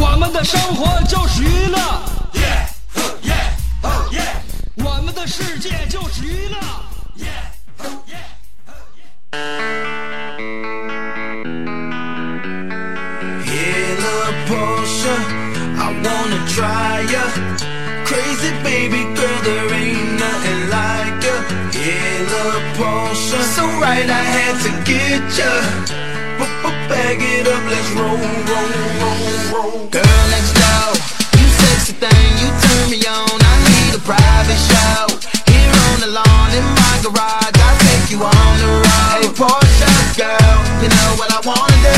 我们的生活就是娱乐，我们的世界就是娱乐。In a Porsche, I wanna try ya. Crazy baby girl, there ain't nothing like ya. In a Porsche, so right I had to get ya. Bag it up, let's roll, roll, roll, roll. Girl, let's go. You sexy thing, you turn me on. I need a private show. Here on the lawn in my garage, I'll take you on the road. Hey, Porsche girl, you know what I wanna do.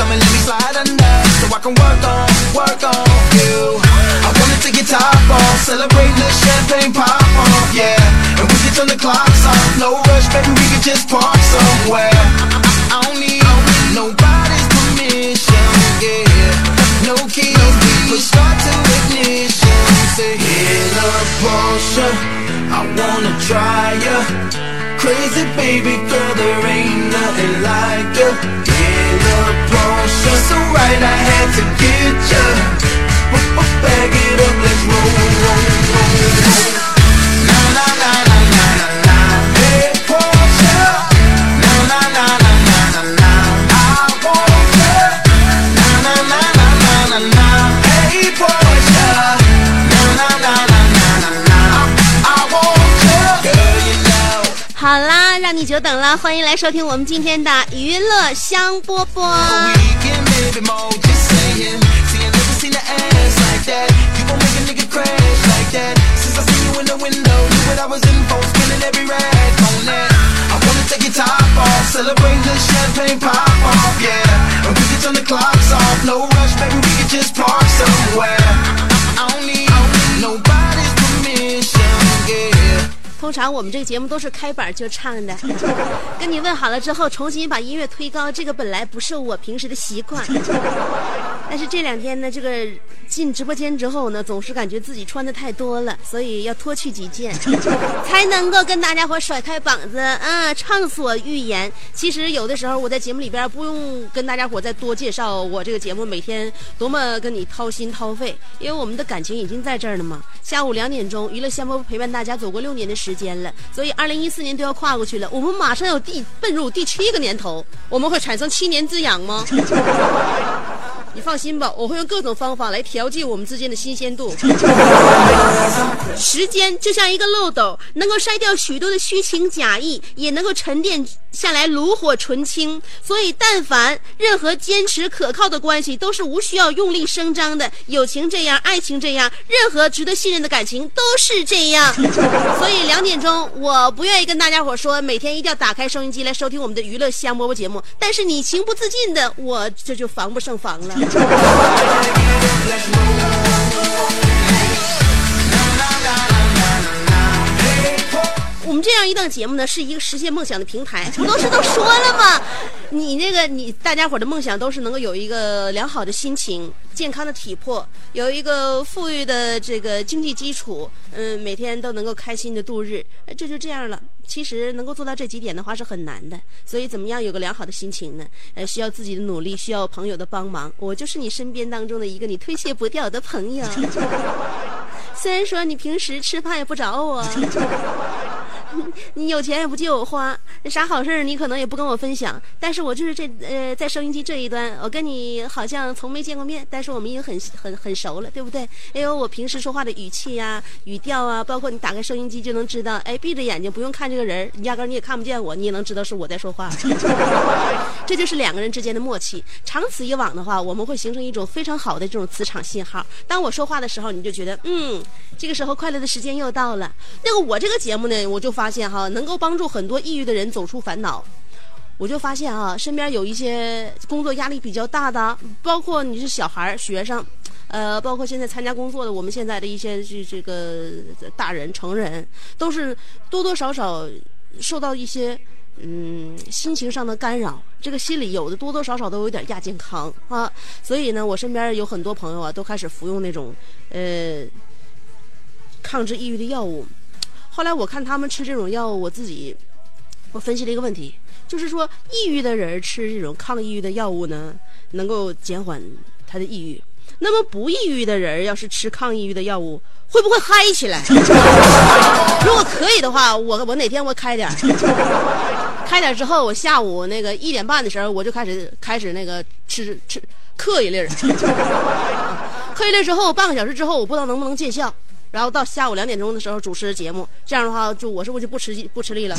Come and let me slide under, so I can work on, work on you. I wanna take your top off, celebrate the champagne pop off, yeah. And we can turn the clocks off, no rush, baby, we can just park somewhere. Nobody's permission, yeah. No keys, we start to ignition. Say, in a Porsche, I wanna try ya. Crazy baby girl, there ain't nothing like ya. In a Porsche, so right I had to get ya. Bag it up, let's roll, roll, roll, roll. Na na na 你久等了，欢迎来收听我们今天的娱乐香饽饽。通常我们这个节目都是开板就唱的，跟你问好了之后，重新把音乐推高，这个本来不是我平时的习惯。但是这两天呢，这个进直播间之后呢，总是感觉自己穿的太多了，所以要脱去几件，才能够跟大家伙甩开膀子啊，畅所欲言。其实有的时候我在节目里边不用跟大家伙再多介绍我这个节目每天多么跟你掏心掏肺，因为我们的感情已经在这儿了嘛。下午两点钟，娱乐香饽陪伴大家走过六年的时间了，所以二零一四年都要跨过去了，我们马上要第奔入第七个年头，我们会产生七年之痒吗？你放心吧，我会用各种方法来调剂我们之间的新鲜度。时间就像一个漏斗，能够筛掉许多的虚情假意，也能够沉淀下来炉火纯青。所以，但凡任何坚持可靠的关系，都是无需要用力声张的。友情这样，爱情这样，任何值得信任的感情都是这样。所以，两点钟，我不愿意跟大家伙说每天一定要打开收音机来收听我们的娱乐香饽饽节目，但是你情不自禁的，我这就防不胜防了。我们这样一档节目呢，是一个实现梦想的平台。不都是都说了吗？你那个你大家伙的梦想都是能够有一个良好的心情、健康的体魄，有一个富裕的这个经济基础，嗯，每天都能够开心的度日，这就这样了。其实能够做到这几点的话是很难的，所以怎么样有个良好的心情呢？呃，需要自己的努力，需要朋友的帮忙。我就是你身边当中的一个你推卸不掉的朋友。虽然说你平时吃饭也不找我，你有钱也不借我花，啥好事儿你可能也不跟我分享。但是我就是这呃，在收音机这一端，我跟你好像从没见过面，但是我们已经很很很熟了，对不对？因为我平时说话的语气呀、语调啊，包括你打开收音机就能知道，哎，闭着眼睛不用看这个人，你压根你也看不见我，你也能知道是我在说话。这就是两个人之间的默契。长此以往的话，我们会形成一种非常好的这种磁场信号。当我说话的时候，你就觉得，嗯，这个时候快乐的时间又到了。那个我这个节目呢，我就发现哈，能够帮助很多抑郁的人走出烦恼。我就发现啊，身边有一些工作压力比较大的，包括你是小孩、学生，呃，包括现在参加工作的，我们现在的一些这这个大人、成人，都是多多少少受到一些嗯心情上的干扰，这个心里有的多多少少都有点亚健康啊。所以呢，我身边有很多朋友啊，都开始服用那种呃抗治抑郁的药物。后来我看他们吃这种药物，我自己我分析了一个问题，就是说抑郁的人吃这种抗抑郁的药物呢，能够减缓他的抑郁。那么不抑郁的人要是吃抗抑郁的药物，会不会嗨起来？如果可以的话，我我哪天我开点，开点之后，我下午那个一点半的时候，我就开始开始那个吃吃嗑一粒儿，嗑一粒之后，半个小时之后，我不知道能不能见效。然后到下午两点钟的时候主持节目，这样的话，就我是不是就不吃不吃力了.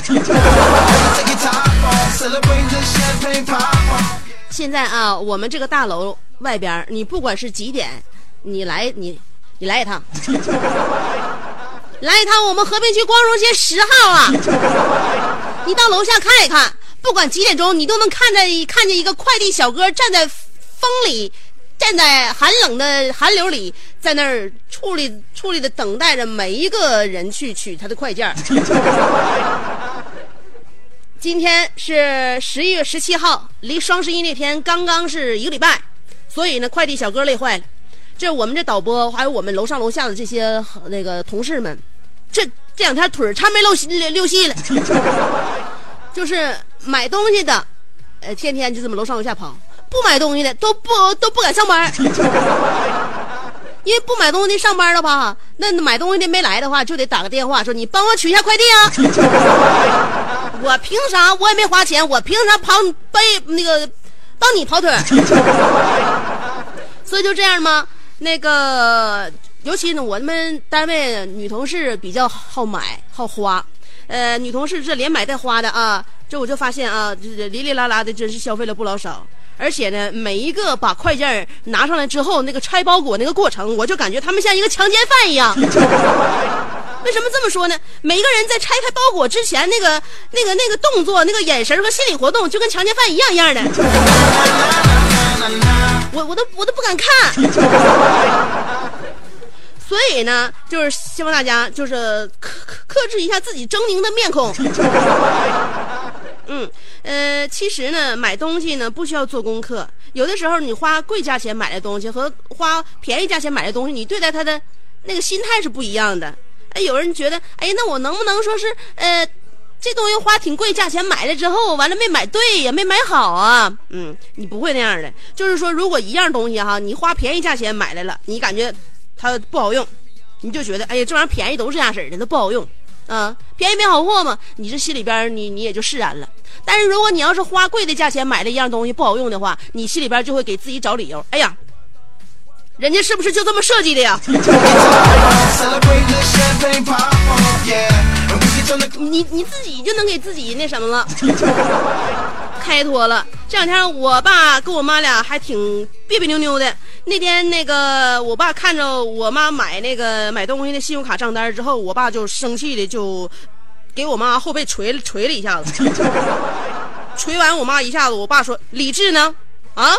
现在啊，我们这个大楼外边，你不管是几点，你来你你来一趟，来一趟我们和平区光荣街十号啊，你到楼下看一看，不管几点钟，你都能看见看见一个快递小哥站在风里，站在寒冷的寒流里，在那儿矗立矗立的等待着每一个人去取他的快件。今天是十一月十七号，离双十一那天刚刚是一个礼拜，所以呢，快递小哥累坏了。这我们这导播还有我们楼上楼下的这些那个同事们，这这两天腿儿差没露溜溜细了，就是买东西的，呃，天天就这么楼上楼下跑；不买东西的都不都不敢上班。因为不买东西上班的话，那买东西的没来的话，就得打个电话说你帮我取一下快递啊。我凭啥？我也没花钱，我凭啥跑背那个帮你跑腿？所以就这样吗？那个，尤其呢，我们单位女同事比较好买好花，呃，女同事这连买带花的啊，这我就发现啊，这哩哩啦啦的，真是消费了不老少。而且呢，每一个把快件拿上来之后，那个拆包裹那个过程，我就感觉他们像一个强奸犯一样。为什么这么说呢？每一个人在拆开包裹之前，那个、那个、那个动作、那个眼神和心理活动，就跟强奸犯一样一样的。我我都我都不敢看。所以呢，就是希望大家就是克克克制一下自己狰狞的面孔。嗯，呃，其实呢，买东西呢不需要做功课。有的时候你花贵价钱买的东西和花便宜价钱买的东西，你对待它的那个心态是不一样的。哎，有人觉得，哎，那我能不能说是，呃，这东西花挺贵价钱买了之后，完了没买对呀，没买好啊？嗯，你不会那样的。就是说，如果一样东西哈，你花便宜价钱买来了，你感觉它不好用，你就觉得，哎呀，这玩意儿便宜都是这样式儿的，它不好用。啊，便宜没好货嘛，你这心里边你你也就释然了。但是如果你要是花贵的价钱买了一样东西不好用的话，你心里边就会给自己找理由。哎呀，人家是不是就这么设计的呀？你你自己就能给自己那什么了，开脱了。这两天我爸跟我妈俩还挺别别扭扭的。那天那个我爸看着我妈买那个买东西的信用卡账单之后，我爸就生气的就给我妈后背捶了捶了一下子，捶完我妈一下子，我爸说：“理智呢？啊？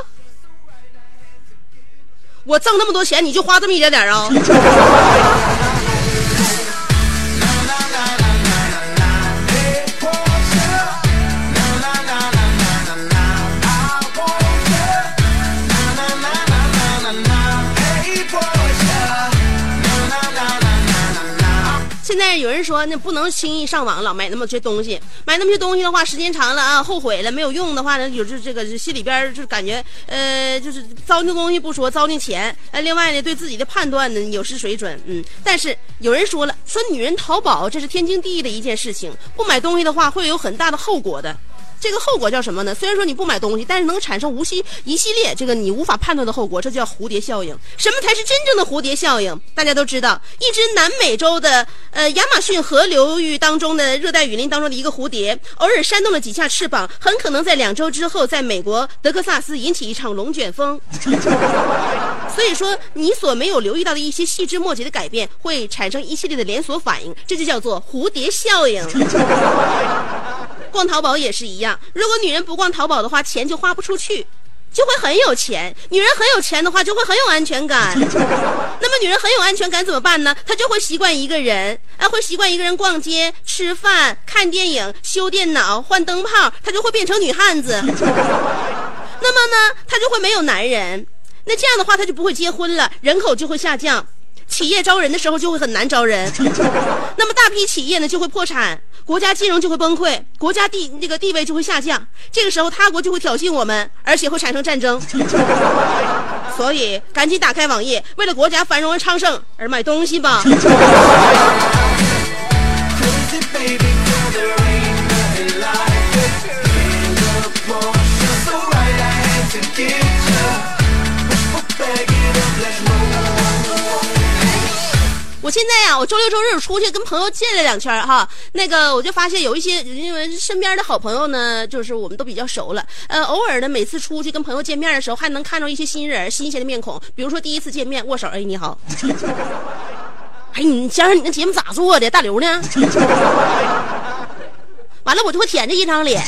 我挣那么多钱，你就花这么一点点啊？” 现在有人说，那不能轻易上网老买那么些东西，买那么些东西的话，时间长了啊，后悔了没有用的话呢，有这这个心里边就感觉呃，就是糟践东西不说，糟践钱，呃，另外呢，对自己的判断呢有失水准，嗯。但是有人说了，说女人淘宝这是天经地义的一件事情，不买东西的话会有很大的后果的。这个后果叫什么呢？虽然说你不买东西，但是能产生无系一系列这个你无法判断的后果，这叫蝴蝶效应。什么才是真正的蝴蝶效应？大家都知道，一只南美洲的呃亚马逊河流域当中的热带雨林当中的一个蝴蝶，偶尔扇动了几下翅膀，很可能在两周之后，在美国德克萨斯引起一场龙卷风。所以说，你所没有留意到的一些细枝末节的改变，会产生一系列的连锁反应，这就叫做蝴蝶效应。逛淘宝也是一样，如果女人不逛淘宝的话，钱就花不出去，就会很有钱。女人很有钱的话，就会很有安全感。那么女人很有安全感怎么办呢？她就会习惯一个人，啊，会习惯一个人逛街、吃饭、看电影、修电脑、换灯泡，她就会变成女汉子。那么呢，她就会没有男人。那这样的话，她就不会结婚了，人口就会下降。企业招人的时候就会很难招人，那么大批企业呢就会破产，国家金融就会崩溃，国家地这个地位就会下降。这个时候他国就会挑衅我们，而且会产生战争。所以赶紧打开网页，为了国家繁荣昌盛而买东西吧。我现在呀，我周六周日出去跟朋友见了两圈哈，那个我就发现有一些因为身边的好朋友呢，就是我们都比较熟了，呃，偶尔的每次出去跟朋友见面的时候，还能看到一些新人、新鲜的面孔，比如说第一次见面握手，哎，你好，哎，你想想你那节目咋做的？大刘呢？完了，我就会舔着一张脸，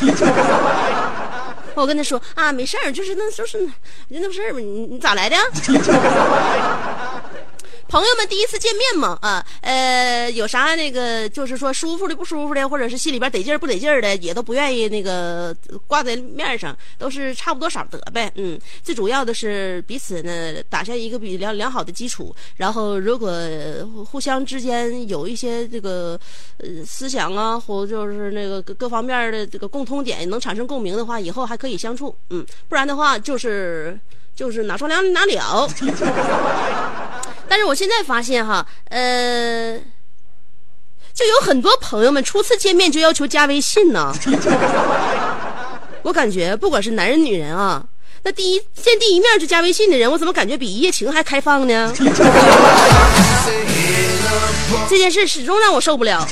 我跟他说啊，没事儿，就是那就是就那事儿吧，你你咋来的？朋友们第一次见面嘛，啊，呃，有啥那个就是说舒服的不舒服的，或者是心里边得劲儿不得劲儿的，也都不愿意那个挂在面上，都是差不多少得呗，嗯，最主要的是彼此呢打下一个比良良好的基础，然后如果互相之间有一些这个呃思想啊，或就是那个各各方面的这个共通点能产生共鸣的话，以后还可以相处，嗯，不然的话就是就是哪说哪哪了。但是我现在发现哈，呃，就有很多朋友们初次见面就要求加微信呢。我感觉不管是男人女人啊，那第一见第一面就加微信的人，我怎么感觉比一夜情还开放呢？这件事始终让我受不了。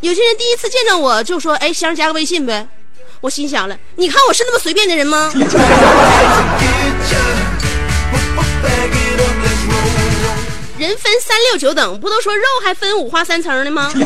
有些人第一次见到我就说：“哎，香加个微信呗。”我心想了，你看我是那么随便的人吗？人分三六九等，不都说肉还分五花三层的吗？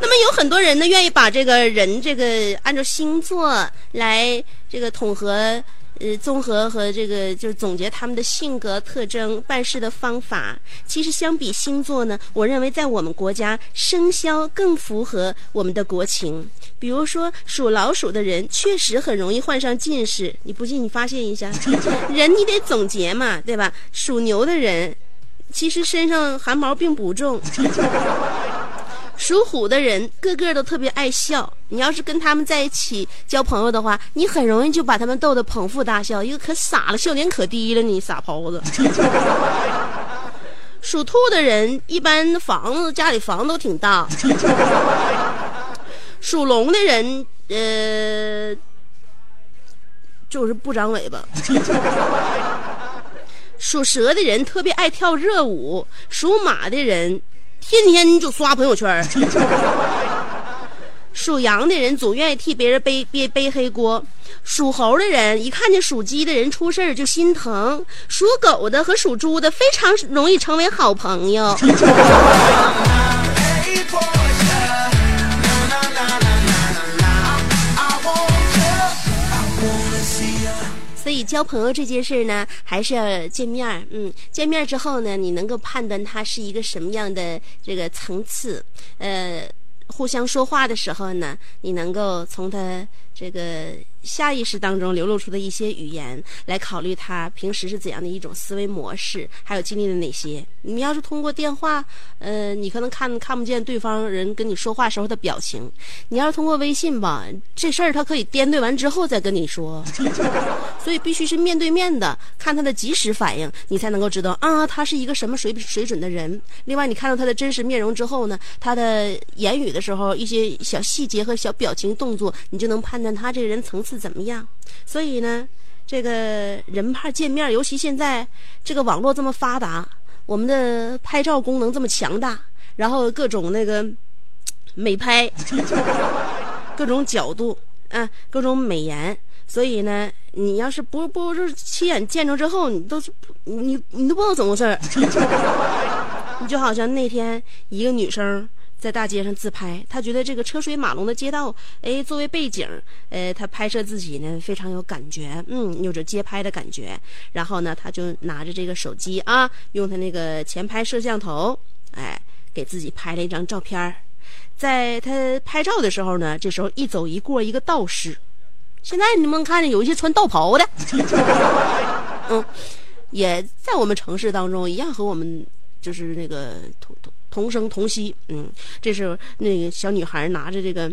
那么有很多人呢，愿意把这个人这个按照星座来这个统合、呃综合和这个就是总结他们的性格特征、办事的方法。其实相比星座呢，我认为在我们国家生肖更符合我们的国情。比如说属老鼠的人确实很容易患上近视，你不信你发现一下，人你得总结嘛，对吧？属牛的人。其实身上汗毛并不重。属虎的人个个都特别爱笑，你要是跟他们在一起交朋友的话，你很容易就把他们逗得捧腹大笑，一个可傻了，笑点可低了，你傻狍子。属兔的人一般房子家里房子都挺大。属龙的人呃，就是不长尾巴。属蛇的人特别爱跳热舞，属马的人天天就刷朋友圈 属羊的人总愿意替别人背背背黑锅，属猴的人一看见属鸡的人出事儿就心疼，属狗的和属猪的非常容易成为好朋友。所以交朋友这件事儿呢，还是要见面儿。嗯，见面之后呢，你能够判断他是一个什么样的这个层次。呃，互相说话的时候呢，你能够从他这个下意识当中流露出的一些语言，来考虑他平时是怎样的一种思维模式，还有经历了哪些。你要是通过电话，呃，你可能看看不见对方人跟你说话时候的表情；你要是通过微信吧，这事儿他可以掂对完之后再跟你说。所以必须是面对面的，看他的及时反应，你才能够知道啊，他是一个什么水水准的人。另外，你看到他的真实面容之后呢，他的言语的时候一些小细节和小表情动作，你就能判断他这个人层次怎么样。所以呢，这个人怕见面，尤其现在这个网络这么发达，我们的拍照功能这么强大，然后各种那个美拍，各种角度啊，各种美颜。所以呢，你要是不不是亲眼见着之后，你都是你你都不知道怎么回事儿。你就好像那天一个女生在大街上自拍，他觉得这个车水马龙的街道，哎，作为背景，呃，他拍摄自己呢非常有感觉，嗯，有着街拍的感觉。然后呢，他就拿着这个手机啊，用他那个前排摄像头，哎，给自己拍了一张照片儿。在他拍照的时候呢，这时候一走一过一个道士。现在你们看见有一些穿道袍的，嗯，也在我们城市当中一样和我们就是那个同同同声同息，嗯，这时候那个小女孩拿着这个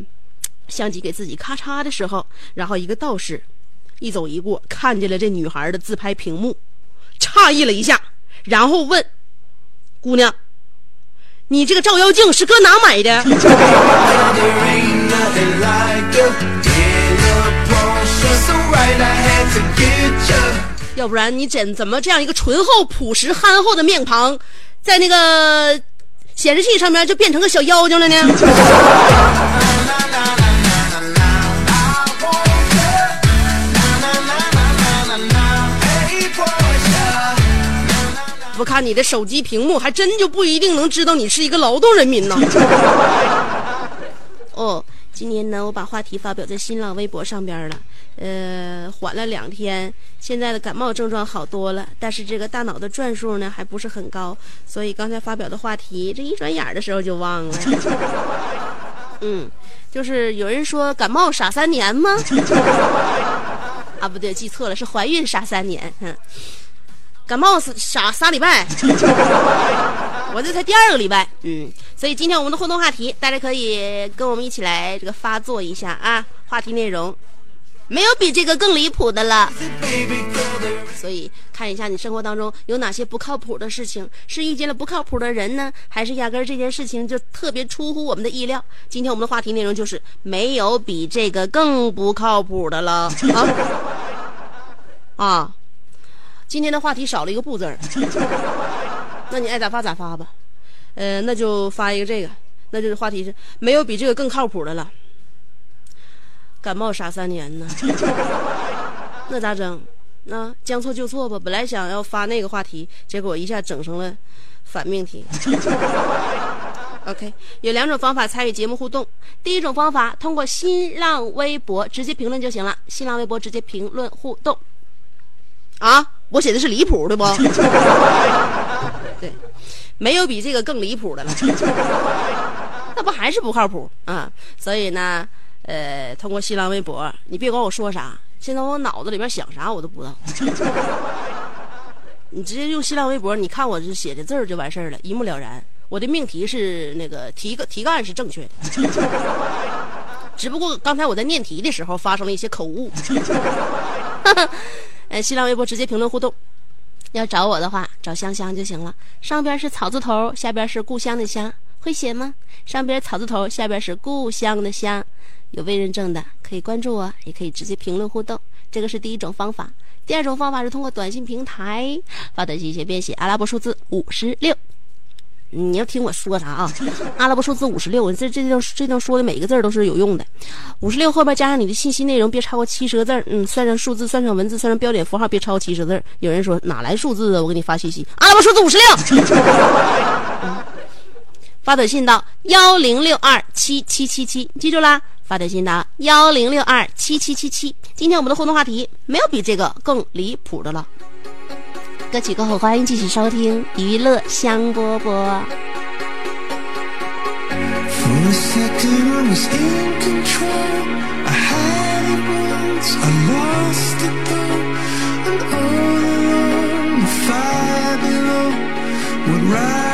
相机给自己咔嚓的时候，然后一个道士一走一过，看见了这女孩的自拍屏幕，诧异了一下，然后问姑娘：“你这个照妖镜是搁哪买的？” 要不然你怎怎么这样一个醇厚朴实憨厚的面庞，在那个显示器上面就变成个小妖精了呢？不看你的手机屏幕，还真就不一定能知道你是一个劳动人民呢。哦。今年呢，我把话题发表在新浪微博上边了，呃，缓了两天，现在的感冒症状好多了，但是这个大脑的转数呢还不是很高，所以刚才发表的话题，这一转眼的时候就忘了。嗯，就是有人说感冒傻三年吗？啊，不对，记错了，是怀孕傻三年。嗯感冒傻仨礼拜，我这才第二个礼拜，嗯，所以今天我们的互动话题，大家可以跟我们一起来这个发作一下啊。话题内容，没有比这个更离谱的了。所以看一下你生活当中有哪些不靠谱的事情，是遇见了不靠谱的人呢，还是压根儿这件事情就特别出乎我们的意料？今天我们的话题内容就是没有比这个更不靠谱的了啊 啊。今天的话题少了一个不字儿，那你爱咋发咋发吧，呃，那就发一个这个，那就是话题是没有比这个更靠谱的了。感冒傻三年呢，那咋整？那将错就错吧。本来想要发那个话题，结果一下整成了反命题。OK，有两种方法参与节目互动。第一种方法，通过新浪微博直接评论就行了。新浪微博直接评论互动。啊，我写的是离谱的不？对，没有比这个更离谱的了。那不还是不靠谱啊？所以呢，呃，通过新浪微博，你别管我说啥，现在我脑子里面想啥我都不知道。你直接用新浪微博，你看我这写的字儿就完事儿了，一目了然。我的命题是那个题个题干是正确的，只不过刚才我在念题的时候发生了一些口误。呃，新浪微博直接评论互动，要找我的话找香香就行了。上边是草字头，下边是故乡的乡，会写吗？上边草字头，下边是故乡的乡，有未认证的可以关注我，也可以直接评论互动。这个是第一种方法。第二种方法是通过短信平台发短信，写编写阿拉伯数字五十六。你要听我说啥啊？阿拉伯数字五十六，这这段这段说的每一个字都是有用的。五十六后边加上你的信息内容，别超过七十个字嗯，算上数字，算上文字，算上标点符号，别超过七十字有人说哪来数字啊？我给你发信息，阿拉伯数字五十六。发短信到幺零六二七七七七，记住啦！发短信到幺零六二七七七七。今天我们的互动话题没有比这个更离谱的了。歌曲过后，欢迎继续收听娱乐香饽饽。For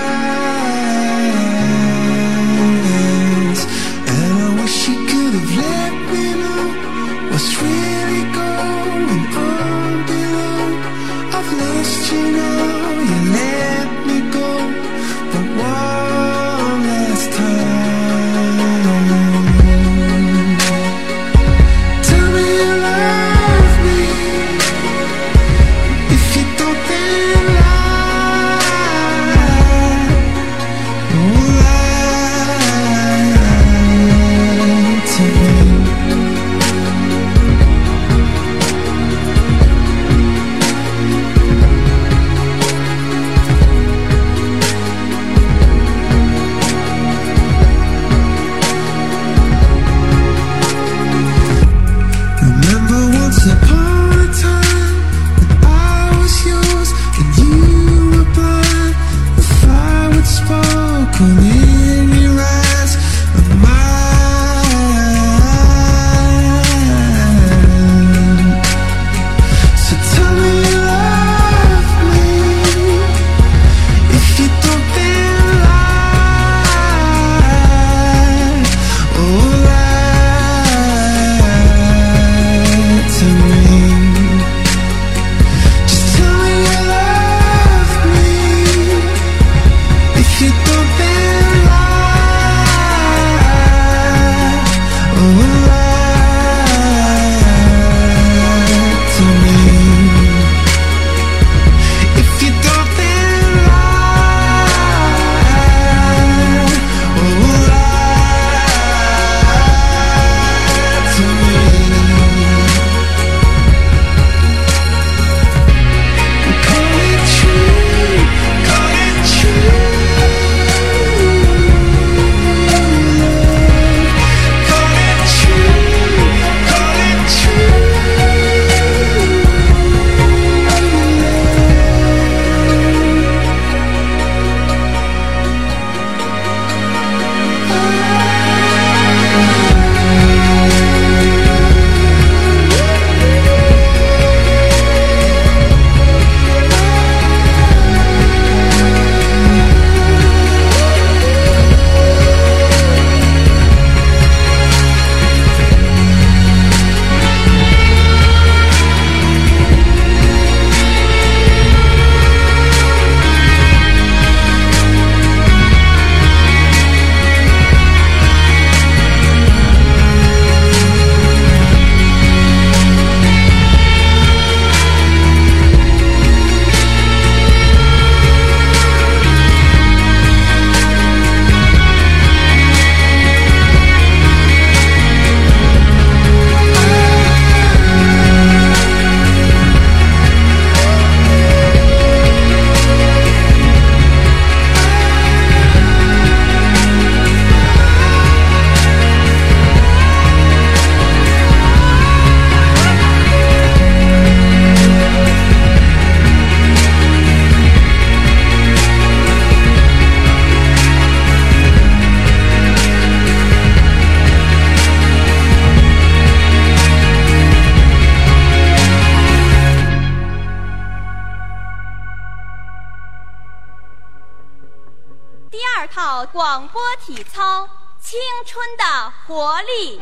春的活力》。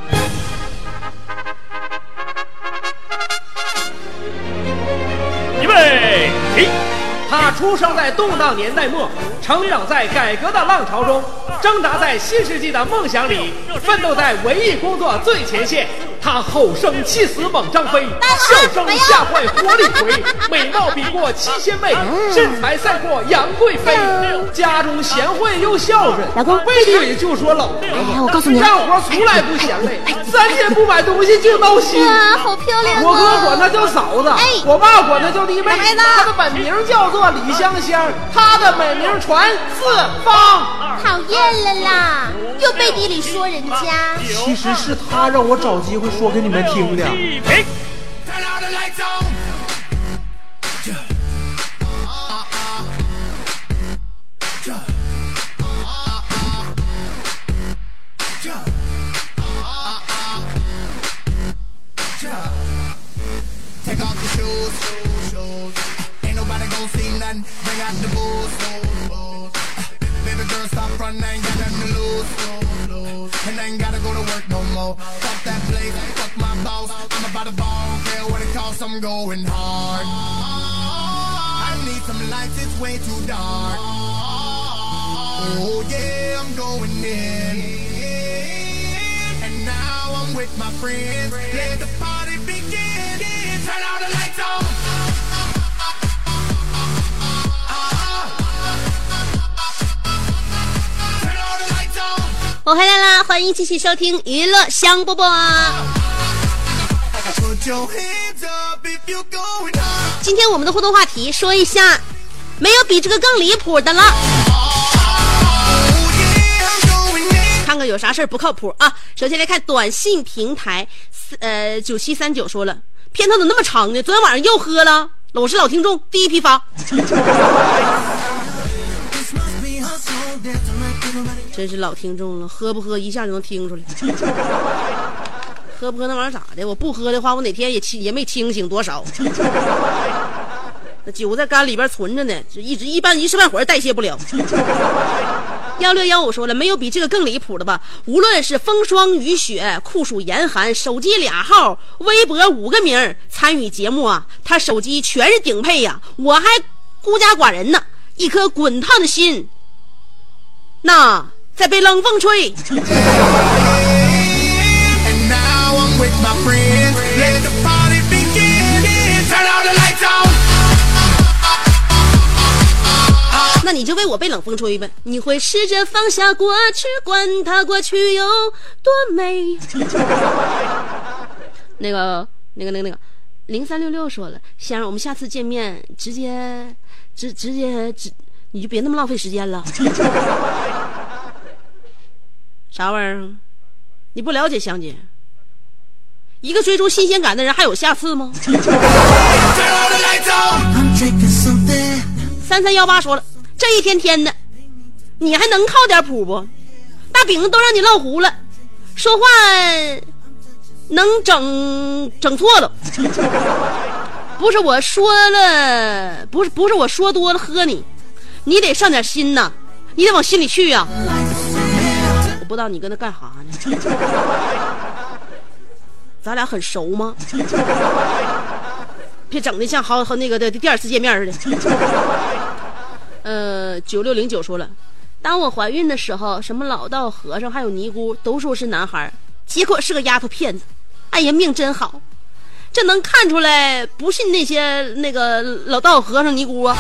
预备起！他出生在动荡年代末，成长在改革的浪潮中，挣扎在新世纪的梦想里，奋斗在文艺工作最前线。他吼声气死猛张飞，笑声吓坏活李逵，美貌比过七仙妹，身材赛过杨贵妃。家中贤惠又孝顺，老公背地里就说老婆。哎我告诉你干活从来不嫌累，三天不买东西就闹心。哇，好漂亮、啊！我哥管她叫嫂子，哎我爸管她叫弟妹。她的本名叫做李香香，她的美名传四方。讨厌了啦，又背地里说人家。其实是他让我找机会说给你们听的。Turn got the boost. Baby girl, stop running, I ain't got nothing to lose. And I ain't gotta go to work no more. Fuck that place, fuck my boss. I'm about to ball, care what it costs, I'm going hard. I need some lights, it's way too dark. Oh yeah, I'm going in. And now I'm with my friends. Let the party 我回来啦，欢迎继续收听娱乐香饽饽。今天我们的互动话题说一下，没有比这个更离谱的了。看看有啥事儿不靠谱啊！首先来看短信平台，呃，九七三九说了，片头怎么那么长呢？昨天晚上又喝了。我是老听众，第一批发。真是老听众了，喝不喝一下就能听出来。喝不喝那玩意儿咋的？我不喝的话，我哪天也清也没清醒多少。那酒在肝里边存着呢，就一直一般一时半会儿代谢不了。幺六幺五说了，没有比这个更离谱的吧？无论是风霜雨雪、酷暑严寒，手机俩号、微博五个名参与节目啊，他手机全是顶配呀、我还孤家寡人呢，一颗滚烫的心，那在被冷风吹。那你就为我被冷风吹呗。你会试着放下过去，管它过去有多美。那个、那个、那个、那个，零三六六说了，先生，我们下次见面直接、直直接直，你就别那么浪费时间了。啥玩意儿？你不了解香姐？一个追逐新鲜感的人还有下次吗. 三三幺八说了，这一天天的，你还能靠点谱不？大饼都让你烙糊了，说话能整整错了。不是我说了，不是不是我说多了喝你，你得上点心呐，你得往心里去呀、我不知道你跟他干啥呢？咱俩很熟吗？别整的像好和那个的第二次见面似的。呃，九六零九说了，当我怀孕的时候，什么老道和尚还有尼姑都说是男孩，结果是个丫头片子。哎呀，命真好，这能看出来不信那些那个老道和尚尼姑啊。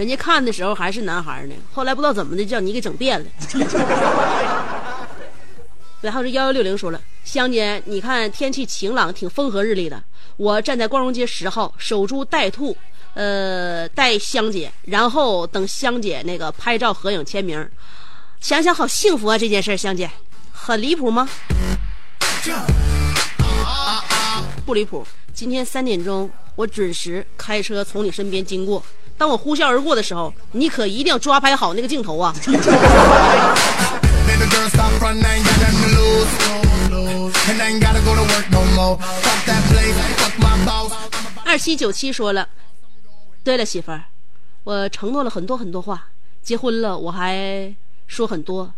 人家看的时候还是男孩呢，后来不知道怎么的叫你给整变了。然后这幺幺六零说了，香姐，你看天气晴朗，挺风和日丽的。我站在光荣街十号，守株待兔，呃，待香姐，然后等香姐那个拍照合影签名。想想好幸福啊，这件事，香姐，很离谱吗？不离谱。今天三点钟，我准时开车从你身边经过。当我呼啸而过的时候，你可一定要抓拍好那个镜头啊！二七九七说了，对了，媳妇儿，我承诺了很多很多话，结婚了我还说很多，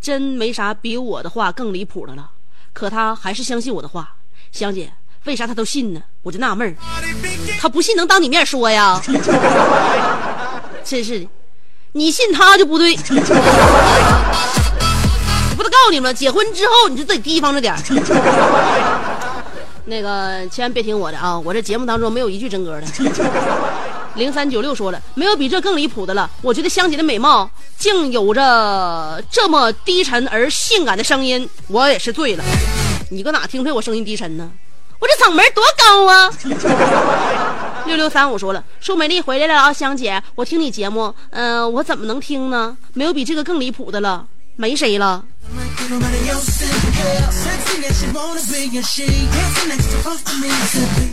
真没啥比我的话更离谱的了。可他还是相信我的话，香姐，为啥他都信呢？我就纳闷儿，他不信能当你面说呀？真是的，你信他就不对。我不都告诉你们，结婚之后你就得提防着点儿。那个千万别听我的啊！我这节目当中没有一句真歌的。零三九六说了，没有比这更离谱的了。我觉得香姐的美貌竟有着这么低沉而性感的声音，我也是醉了。你搁哪听出来我声音低沉呢？我这嗓门多高啊！六六三五说了，舒美丽回来了啊，香姐，我听你节目，嗯、我怎么能听呢？没有比这个更离谱的了，没谁了。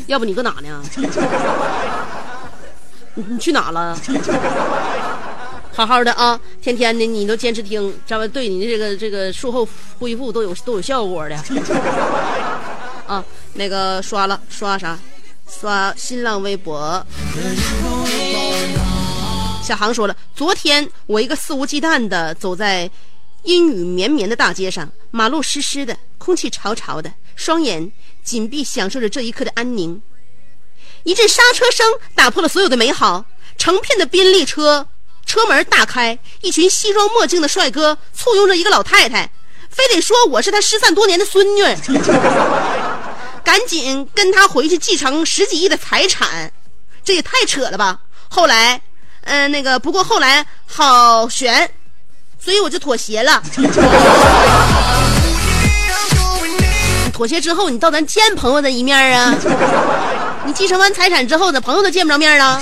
要不你搁哪呢？你你去哪了？好好的啊，天天的你都坚持听，这玩意对你的这个这个术后恢复都有都有效果的。啊，那个刷了刷啥？刷新浪微博。小航说了，昨天我一个肆无忌惮的走在阴雨绵绵的大街上，马路湿湿的，空气潮潮的，双眼紧闭，享受着这一刻的安宁。一阵刹车声打破了所有的美好，成片的宾利车车门大开，一群西装墨镜的帅哥簇拥着一个老太太，非得说我是他失散多年的孙女，赶紧跟他回去继承十几亿的财产，这也太扯了吧！后来，嗯、那个不过后来好悬，所以我就妥协了。妥协之后，你到咱见朋友的一面啊？你继承完财产之后呢，朋友都见不着面了。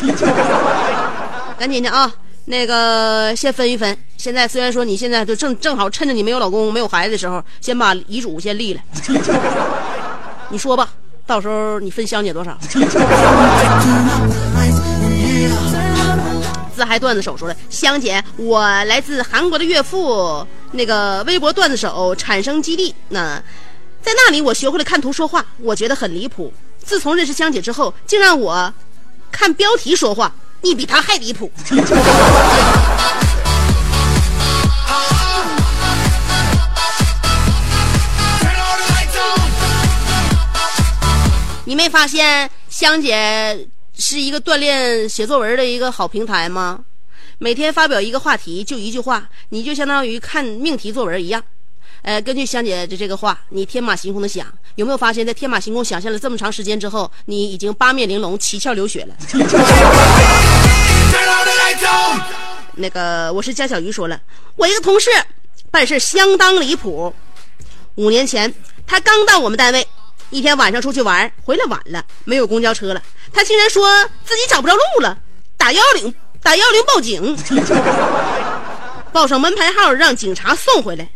赶紧的啊，那个先分一分。现在虽然说你现在就正正好趁着你没有老公、没有孩子的时候，先把遗嘱先立了。你说吧，到时候你分香姐多少？自嗨段子手说了，香姐，我来自韩国的岳父，那个微博段子手产生基地，那在那里我学会了看图说话，我觉得很离谱。自从认识香姐之后，竟让我看标题说话，你比他还离谱。你没发现香姐是一个锻炼写作文的一个好平台吗？每天发表一个话题，就一句话，你就相当于看命题作文一样。呃，根据香姐的这个话，你天马行空的想，有没有发现，在天马行空想象了这么长时间之后，你已经八面玲珑、七窍流血了？那个，我是江小鱼说了，我一个同事办事相当离谱。五年前，他刚到我们单位，一天晚上出去玩，回来晚了，没有公交车了，他竟然说自己找不着路了，打幺幺零，打幺幺零报警，报上门牌号让警察送回来。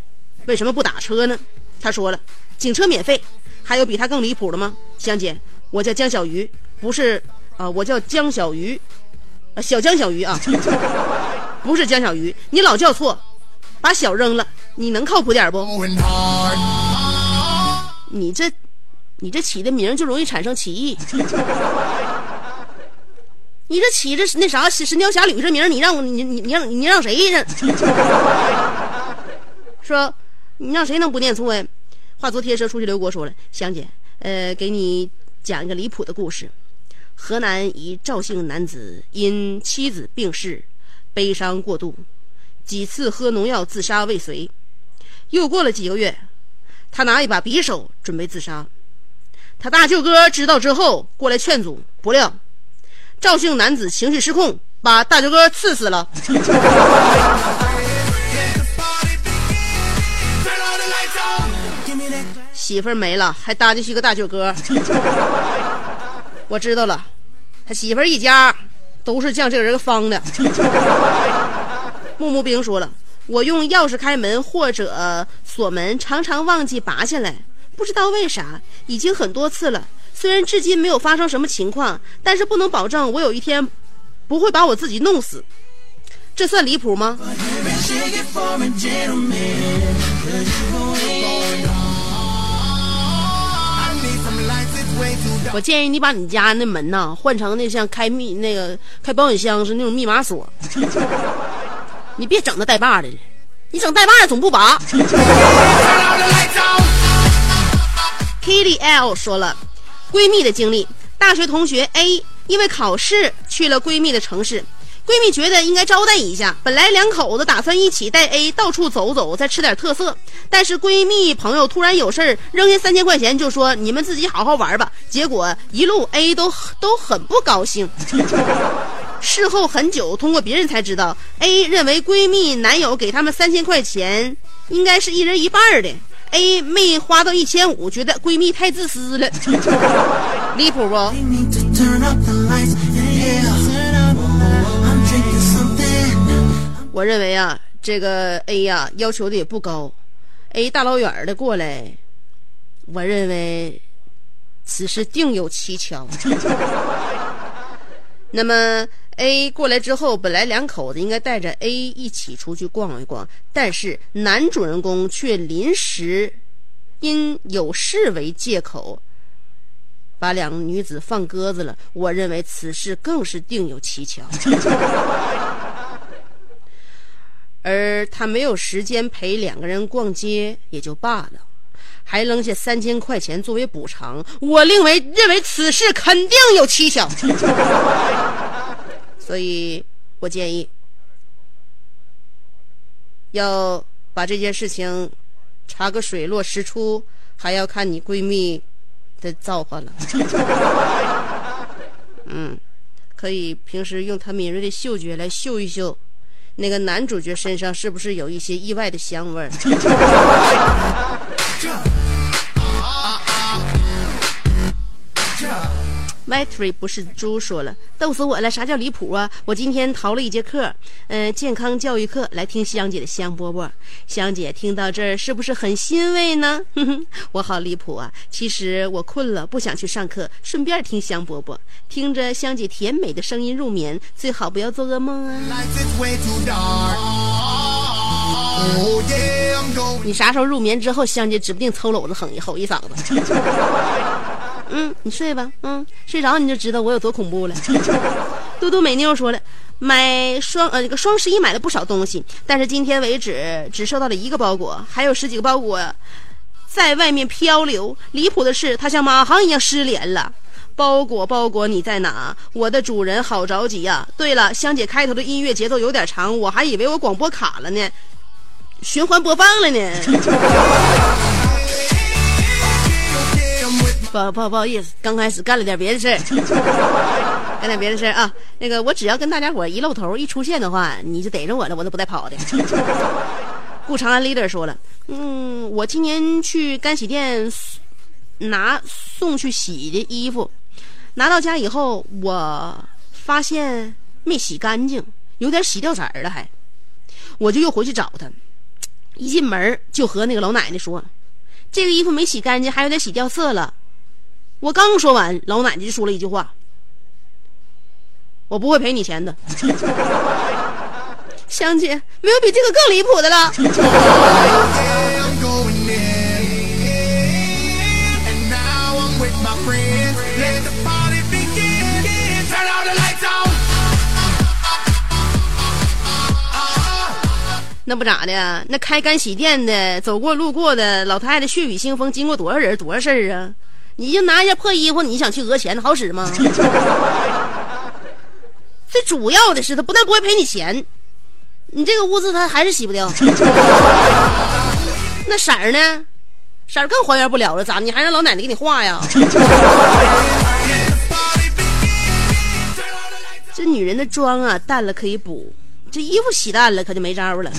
为什么不打车呢？他说了，警车免费。还有比他更离谱的吗？香姐，我叫江小鱼，不是啊、我叫江小鱼，啊，小江小鱼啊，不是江小鱼，你老叫错，把小扔了，你能靠谱点不？你这，你这起的名就容易产生歧义。你这起这那啥《神神雕侠侣》这名，你让我你你你让你让谁认？说你让谁能不念错呀？话昨天说出去，刘国说了，香姐，呃，给你讲一个离谱的故事。河南一赵姓男子因妻子病逝，悲伤过度，几次喝农药自杀未遂。又过了几个月，他拿一把匕首准备自杀。他大舅哥知道之后过来劝阻，不料赵姓男子情绪失控，把大舅哥刺死了。媳妇儿没了，还搭进去个大舅哥。我知道了，他媳妇儿一家都是将这个人方的。木木兵说了，我用钥匙开门或者锁门，常常忘记拔下来，不知道为啥，已经很多次了。虽然至今没有发生什么情况，但是不能保证我有一天不会把我自己弄死。这算离谱吗？我建议你把你家那门呐换成那像开密那个开保险箱是那种密码锁，你别整那带把的，你整带把的总不拔。Kitty L 说了，闺蜜的经历，大学同学 A 因为考试去了闺蜜的城市。闺蜜觉得应该招待一下，本来两口子打算一起带 A 到处走走，再吃点特色。但是闺蜜朋友突然有事儿，扔下三千块钱就说你们自己好好玩吧。结果一路 A 都都很不高兴。事后很久，通过别人才知道，A 认为闺蜜男友给他们三千块钱，应该是一人一半的。A 没花到一千五，觉得闺蜜太自私了，离谱不？我认为啊，这个 A 呀、要求的也不高，A 大老远的过来，我认为此事定有蹊跷。那么 A 过来之后，本来两口子应该带着 A 一起出去逛一逛，但是男主人公却临时因有事为借口，把两个女子放鸽子了，我认为此事更是定有蹊跷。而他没有时间陪两个人逛街也就罢了，还扔下三千块钱作为补偿，我认为认为此事肯定有蹊跷。所以我建议要把这件事情查个水落石出，还要看你闺蜜的造化了。嗯，可以平时用她敏锐的嗅觉来嗅一嗅。那个男主角身上是不是有一些意外的香味儿 ？Matry 不是猪说了，逗死我了！啥叫离谱啊？我今天逃了一节课，嗯，健康教育课，来听香姐的香饽饽。香姐听到这儿是不是很欣慰呢？哼哼，我好离谱啊！其实我困了，不想去上课，顺便听香饽饽，听着香姐甜美的声音入眠，最好不要做噩梦啊！你啥时候入眠之后，香姐指不定抽篓子哼一吼一嗓子。嗯，你睡吧。嗯，睡着你就知道我有多恐怖了。嘟嘟美妞说了，买双呃这个双十一买了不少东西，但是今天为止只收到了一个包裹，还有十几个包裹在外面漂流。离谱的是，它像马航一样失联了。包裹包裹你在哪？我的主人好着急呀。对了，香姐开头的音乐节奏有点长，我还以为我广播卡了呢，循环播放了呢。不不不好意思，刚开始干了点别的事儿，干点别的事儿啊。那个，我只要跟大家伙一露头一出现的话，你就逮着我了，我都不带跑的。顾长安 leader 说了，嗯，我今年去干洗店拿送去洗的衣服，拿到家以后，我发现没洗干净，有点洗掉色了，还，我就又回去找他，一进门就和那个老奶奶说，这个衣服没洗干净，还有点洗掉色了。我刚说完，老奶奶就说了一句话：“我不会赔你钱的。”香姐，没有比这个更离谱的了。那不咋的？那开干洗店的，走过路过的老太太，血雨腥风，经过多少人，多少事儿啊？你就拿一件破衣服，你想去讹钱，好使吗？最主要的是，他不但不会赔你钱，你这个污渍他还是洗不掉。那色儿呢？色儿更还原不了了，咋？你还让老奶奶给你画呀？这女人的妆啊，淡了可以补，这衣服洗淡了可就没招了。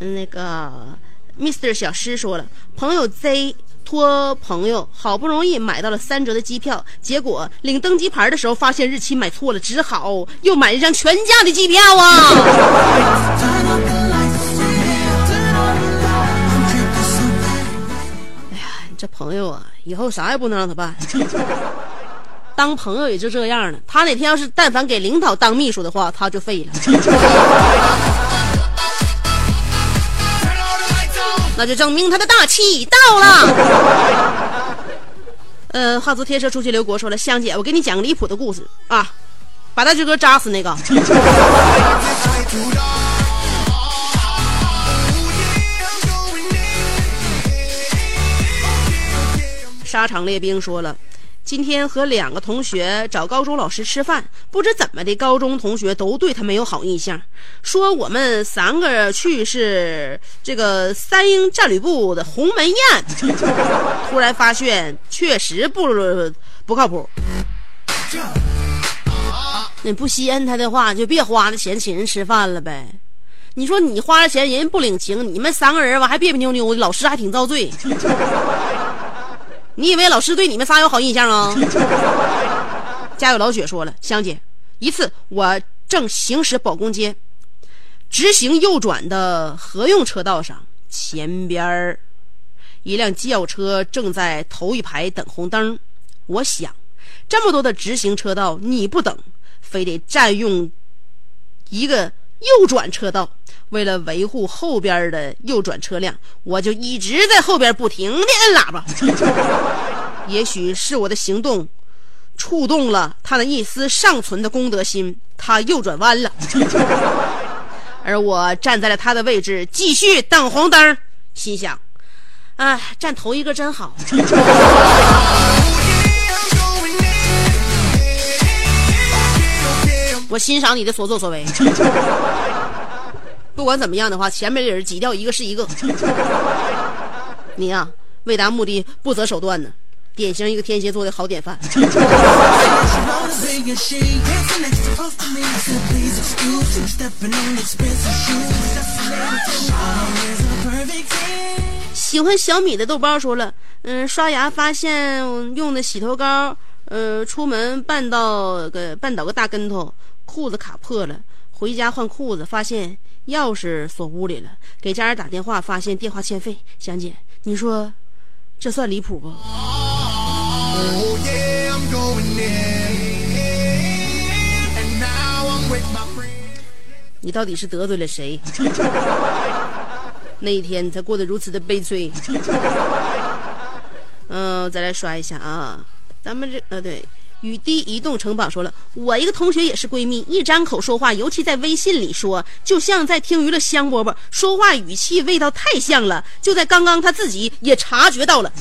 那个，Mr 小诗说了，朋友 Z。托朋友好不容易买到了三折的机票，结果领登机牌的时候发现日期买错了，只好又买一张全价的机票啊！哎呀，你这朋友啊，以后啥也不能让他办，当朋友也就这样了。他哪天要是但凡给领导当秘书的话，他就废了。那就证明他的大气到了。呃，画足天车出去刘国说了，香姐，我给你讲个离谱的故事啊，把大舅哥扎死那个。沙场列兵说了。今天和两个同学找高中老师吃饭，不知怎么的，高中同学都对他没有好印象，说我们三个去是这个三英战吕布的鸿门宴。突然发现确实不不靠谱。你不稀罕他的话，就别花那钱请人吃饭了呗。你说你花了钱，人家不领情，你们三个人吧还别别扭扭的，老师还挺遭罪。你以为老师对你们仨有好印象啊？家有老雪说了，香姐，一次我正行驶保工街，直行右转的合用车道上，前边儿一辆轿车正在头一排等红灯。我想，这么多的直行车道，你不等，非得占用一个右转车道。为了维护后边的右转车辆，我就一直在后边不停的摁喇叭。也许是我的行动触动了他那一丝尚存的公德心，他右转弯了，而我站在了他的位置，继续等红灯，心想：哎，站头一个真好。我欣赏你的所作所为。不管怎么样的话，前面的人挤掉一个是一个。你呀，为达目的不择手段呢，典型一个天蝎座的好典范。喜欢小米的豆包说了，嗯，刷牙发现用的洗头膏，呃，出门绊到个绊倒个大跟头，裤子卡破了，回家换裤子发现。钥匙锁屋里了，给家人打电话，发现电话欠费。香姐，你说这算离谱不？你到底是得罪了谁？那一天你才过得如此的悲催。嗯，再来刷一下啊，咱们这呃对。雨滴移动城堡说了，我一个同学也是闺蜜，一张口说话，尤其在微信里说，就像在听娱乐香饽饽，说话语气味道太像了。就在刚刚，她自己也察觉到了。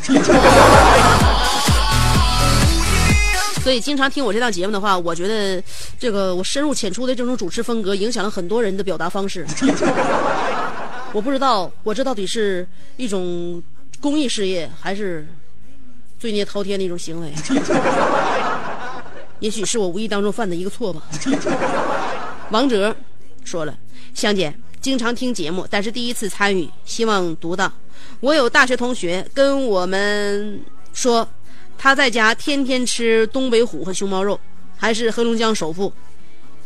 所以，经常听我这档节目的话，我觉得这个我深入浅出的这种主持风格，影响了很多人的表达方式。我不知道，我这到底是一种公益事业，还是罪孽滔天的一种行为？也许是我无意当中犯的一个错吧。王哲说了：“香姐经常听节目，但是第一次参与，希望读到。我有大学同学跟我们说，他在家天天吃东北虎和熊猫肉，还是黑龙江首富。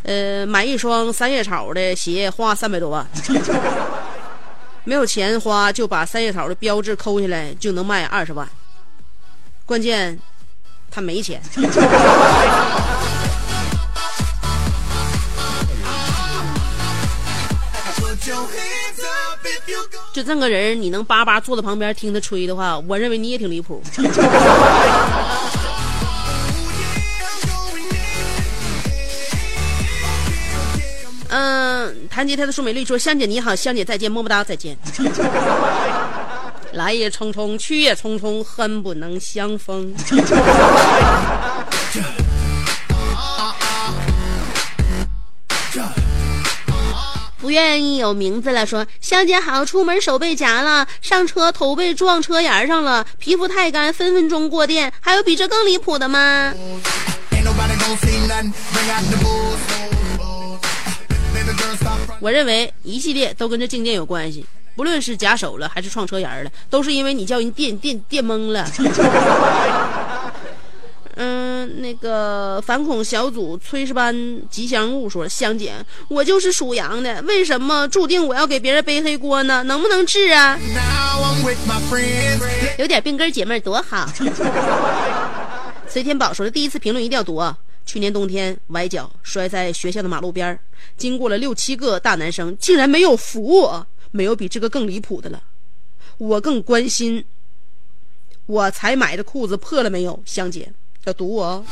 呃，买一双三叶草的鞋花三百多万，没有钱花就把三叶草的标志抠下来就能卖二十万。关键。”他没钱，就 这个人，你能巴巴坐在旁边听他吹的话，我认为你也挺离谱。嗯，谭吉他的苏美丽说：“香姐你好，香姐再见，么么哒，再见。” 来也匆匆，去也匆匆，恨不能相逢。不愿意有名字了，说香姐好，出门手被夹了，上车头被撞车沿上了，皮肤太干，分分钟过电。还有比这更离谱的吗？我认为一系列都跟这静电有关系。不论是夹手了还是撞车沿了，都是因为你叫人电电电懵了。嗯，那个反恐小组炊事班吉祥物说：“香姐，我就是属羊的，为什么注定我要给别人背黑锅呢？能不能治啊？有点病根姐妹多好。”随天宝说的第一次评论一定要读！去年冬天崴脚摔在学校的马路边经过了六七个大男生，竟然没有扶我。没有比这个更离谱的了，我更关心，我才买的裤子破了没有？香姐要堵我。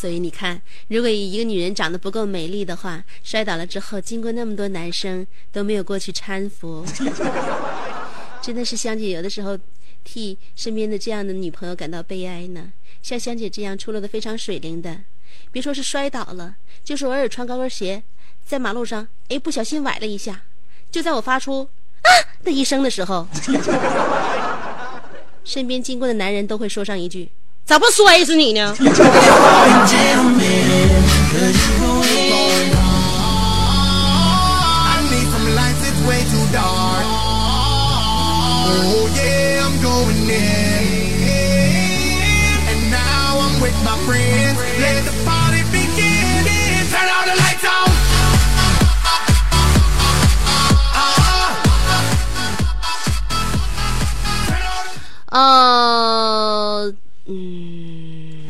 所以你看，如果一个女人长得不够美丽的话，摔倒了之后，经过那么多男生都没有过去搀扶，真的是香姐有的时候。替身边的这样的女朋友感到悲哀呢。像香姐这样出落的非常水灵的，别说是摔倒了，就是偶尔穿高跟鞋在马路上，哎，不小心崴了一下，就在我发出啊的一声的时候，身边经过的男人都会说上一句：“咋不摔死你呢？” 呃，嗯，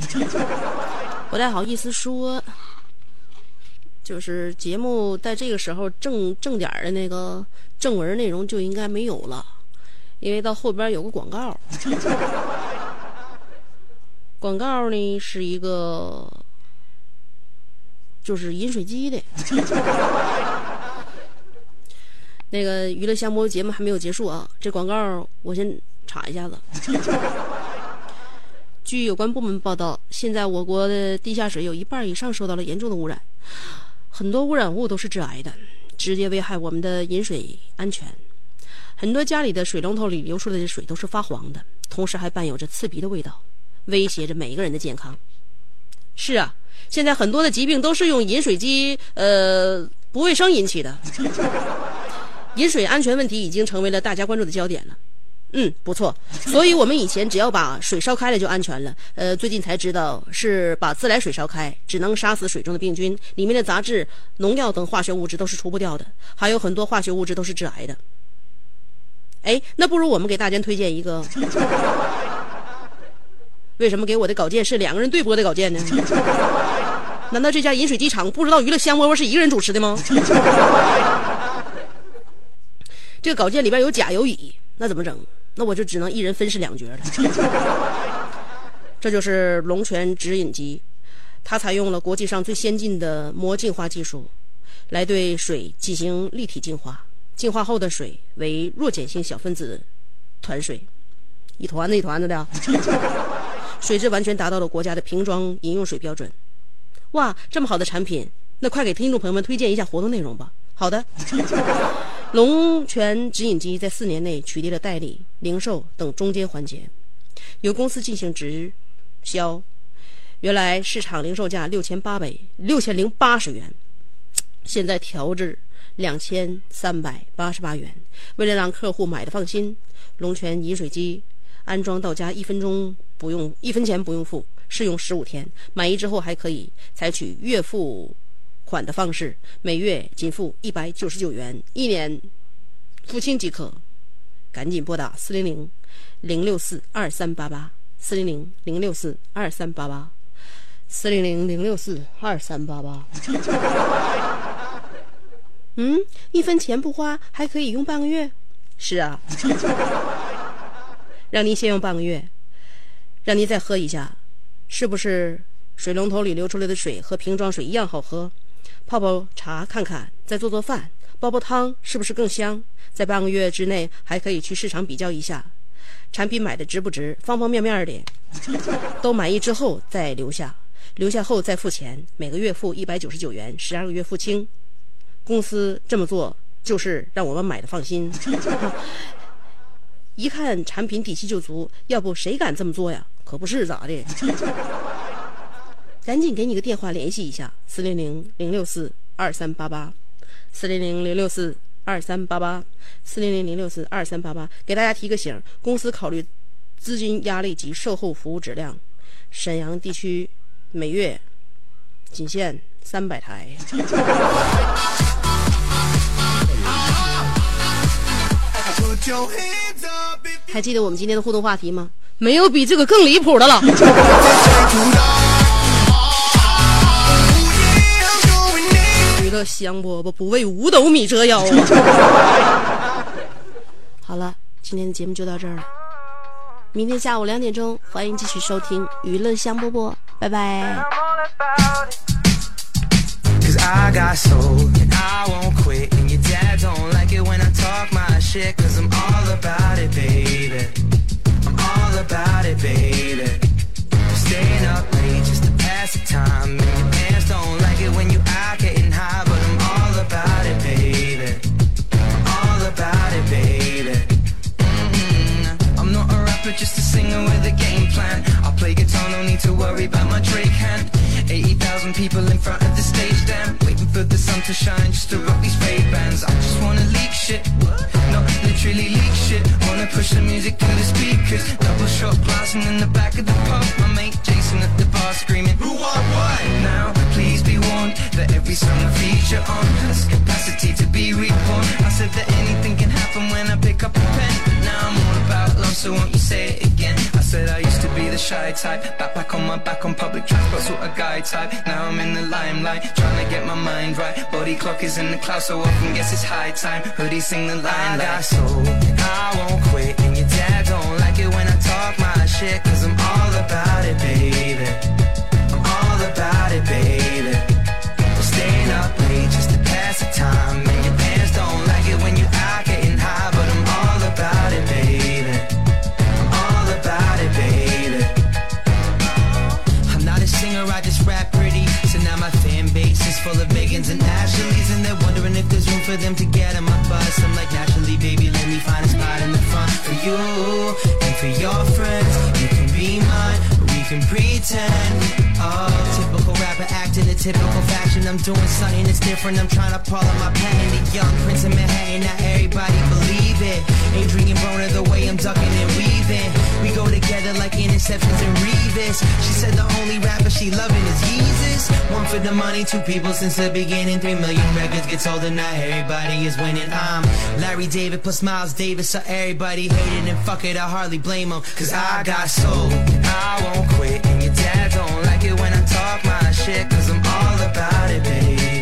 不太好意思说。就是节目在这个时候正正点的那个正文内容就应该没有了，因为到后边有个广告。广告呢是一个。就是饮水机的那个娱乐项目节目还没有结束啊，这广告我先。查一下子。据有关部门报道，现在我国的地下水有一半以上受到了严重的污染。很多污染物都是致癌的，直接危害我们的饮水安全。很多家里的水龙头里流出来的水都是发黄的，同时还伴有着刺鼻的味道，威胁着每一个人的健康。是啊，现在很多的疾病都是用饮水机呃不卫生引起的。饮水安全问题已经成为了大家关注的焦点了。嗯，不错。所以我们以前只要把水烧开了就安全了。呃，最近才知道是把自来水烧开，只能杀死水中的病菌，里面的杂质、农药等化学物质都是除不掉的，还有很多化学物质都是致癌的。哎，那不如我们给大家推荐一个。为什么给我的稿件是两个人对播的稿件呢？难道这家饮水机厂不知道娱乐香饽饽是一个人主持的吗？这个稿件里边有甲有乙，那怎么整？那我就只能一人分饰两角了。这就是龙泉直饮机，它采用了国际上最先进的膜净化技术，来对水进行立体净化。净化后的水为弱碱性小分子团水，一团子一团子的，水质完全达到了国家的瓶装饮用水标准。哇，这么好的产品，那快给听众朋友们推荐一下活动内容吧。好的。龙泉直饮机在四年内取缔了代理、零售等中间环节，由公司进行直销。原来市场零售价六千八百六千零八十元，现在调至两千三百八十八元。为了让客户买的放心，龙泉饮水机安装到家一分钟不用一分钱不用付，试用十五天，满意之后还可以采取月付。款的方式，每月仅付一百九十九元，一年付清即可。赶紧拨打四零零零六四二三八八，四零零零六四二三八八，四零零零六四二三八八。嗯，一分钱不花还可以用半个月？是啊，让您先用半个月，让您再喝一下，是不是水龙头里流出来的水和瓶装水一样好喝？泡泡茶看看，再做做饭，煲煲汤，是不是更香？在半个月之内，还可以去市场比较一下，产品买的值不值？方方面面的，都满意之后再留下，留下后再付钱，每个月付一百九十九元，十二个月付清。公司这么做就是让我们买的放心，一看产品底气就足，要不谁敢这么做呀？可不是咋的？赶紧给你个电话联系一下，四零零零六四二三八八，四零零零六四二三八八，四零零零六四二三八八。给大家提个醒，公司考虑资金压力及售后服务质量，沈阳地区每月仅限三百台。还记得我们今天的互动话题吗？没有比这个更离谱的了。乐香饽饽不为五斗米折腰啊！好了，今天的节目就到这儿了。明天下午两点钟，欢迎继续收听娱乐香饽饽，拜拜。Staying up late just to pass the time. And your parents don't like it when you out getting high, but I'm all about it, baby. I'm all about it, baby. Mm-hmm. I'm not a rapper, just a singer with a game plan. I play guitar, no need to worry about my Drake hand. 80,000 people in front of the stage, damn. Waiting for the sun to shine just to rock these Ray-Bans. I just wanna leak shit, not literally leak shit. Push the music through the speakers. Double shot glassing in the back of the pub. My mate Jason at the bar screaming, Who want what? Now, please be warned that every song I feature on has capacity to be reborn. I said that anything can happen when I pick up a pen. But now I'm all about love, so won't you say it again? I said I used to be the shy type. Back back on my back on public transport, sort of guy type. Now I'm in the limelight, trying to get my mind right. Body clock is in the cloud, so often guess it's high time. Hoodie sing the line like. I soul, I won't quit, and your dad don't like it when I talk my shit, cause I'm all about it, baby. I'm all about it, baby. Staying up late just to pass the time, for them to get on my bus. I'm like, naturally, baby, let me find a spot in the front for you and for your friends. You can be mine, we can pretend. Oh, typical rapper acting a typical fashion. I'm doing something that's different. I'm trying to pull on my patent. The young prince of Manhattan, not everybody believe it. Adrian Broner, the way I'm ducking and weaving. We go together like interceptions and Revis. She said the only rapper she loving is Jesus. One for the money, two people since the beginning. Three million records get sold and not everybody is winning. I'm Larry David plus Miles Davis, so everybody hated and fuck it, I hardly blame them. Cause I got soul, I won't quit. Dad don't like it when I talk my shit, cause I'm all about it, baby.